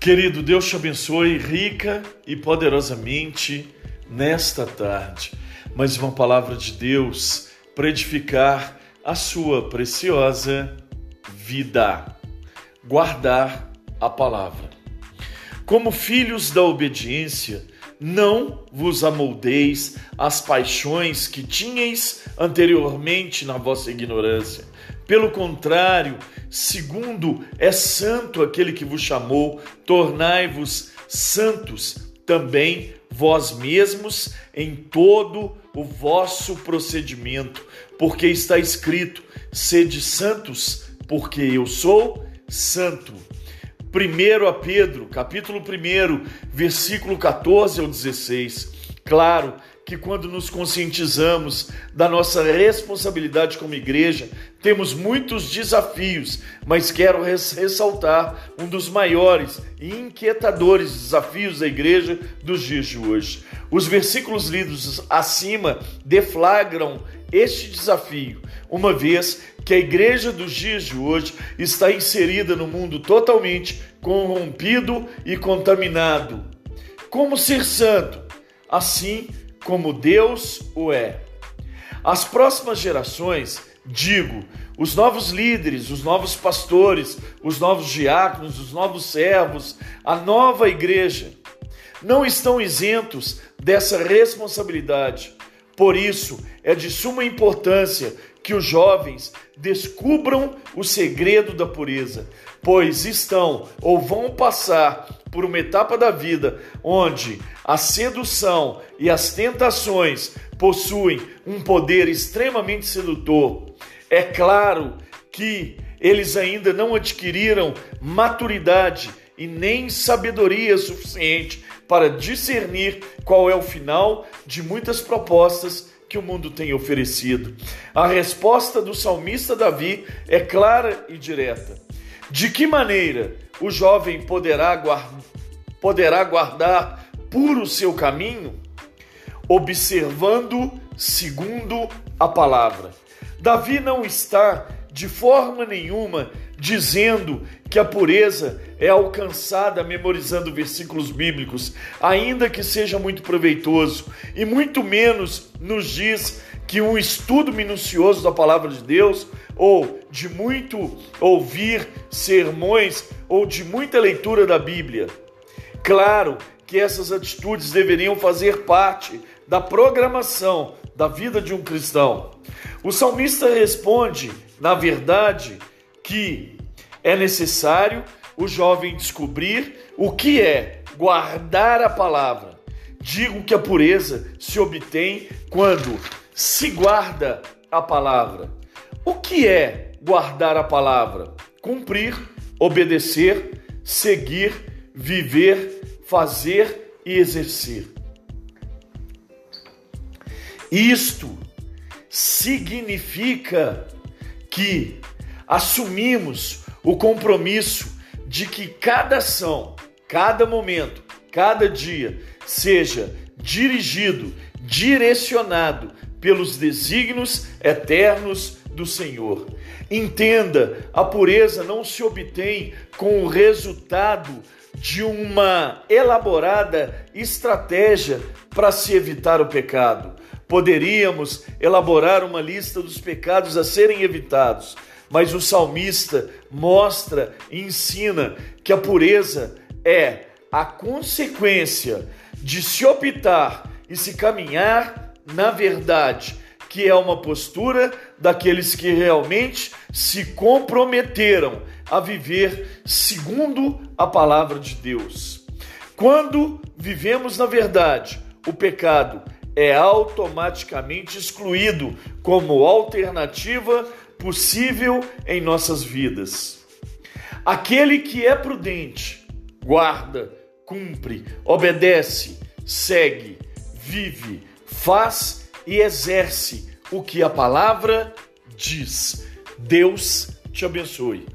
Querido, Deus te abençoe rica e poderosamente nesta tarde. Mais uma palavra de Deus para edificar a sua preciosa vida. Guardar a palavra. Como filhos da obediência, não vos amoldeis às paixões que tinhais anteriormente na vossa ignorância. Pelo contrário, segundo é santo aquele que vos chamou, tornai-vos santos também vós mesmos em todo o vosso procedimento, porque está escrito: sede santos, porque eu sou santo. Primeiro a Pedro, capítulo 1, versículo 14 ao 16. Claro que quando nos conscientizamos da nossa responsabilidade como igreja, temos muitos desafios, mas quero ressaltar um dos maiores e inquietadores desafios da igreja dos dias de hoje. Os versículos lidos acima deflagram este desafio, uma vez que a igreja dos dias de hoje está inserida no mundo totalmente corrompido e contaminado. Como ser santo? Assim como Deus o é. As próximas gerações, digo, os novos líderes, os novos pastores, os novos diáconos, os novos servos, a nova igreja, não estão isentos dessa responsabilidade. Por isso, é de suma importância que os jovens descubram o segredo da pureza, pois estão ou vão passar por uma etapa da vida onde a sedução e as tentações possuem um poder extremamente sedutor. É claro que eles ainda não adquiriram maturidade e nem sabedoria suficiente para discernir qual é o final de muitas propostas que o mundo tem oferecido. A resposta do salmista Davi é clara e direta. De que maneira o jovem poderá, guardar, poderá guardar puro seu caminho? Observando segundo a palavra. Davi não está de forma nenhuma dizendo que a pureza é alcançada memorizando versículos bíblicos, ainda que seja muito proveitoso, e muito menos nos diz que um estudo minucioso da palavra de Deus, ou de muito ouvir sermões, ou de muita leitura da Bíblia. Claro que essas atitudes deveriam fazer parte da programação da vida de um cristão. O salmista responde, na verdade, que é necessário o jovem descobrir o que é guardar a palavra. Digo que a pureza se obtém quando se guarda a palavra. O que é guardar a palavra? Cumprir, obedecer, seguir, viver, fazer e exercer. Isto significa que assumimos o compromisso de que cada ação, cada momento, cada dia seja dirigido, direcionado pelos desígnios eternos do Senhor. Entenda, a pureza não se obtém com o resultado de uma elaborada estratégia para se evitar o pecado. Poderíamos elaborar uma lista dos pecados a serem evitados, mas o salmista mostra e ensina que a pureza é a consequência de se optar e se caminhar na verdade, que é uma postura daqueles que realmente se comprometeram a viver segundo a palavra de Deus. Quando vivemos na verdade, o pecado é automaticamente excluído como alternativa possível em nossas vidas. Aquele que é prudente, guarda, cumpre, obedece, segue, vive, faz e exerce o que a palavra diz. Deus te abençoe.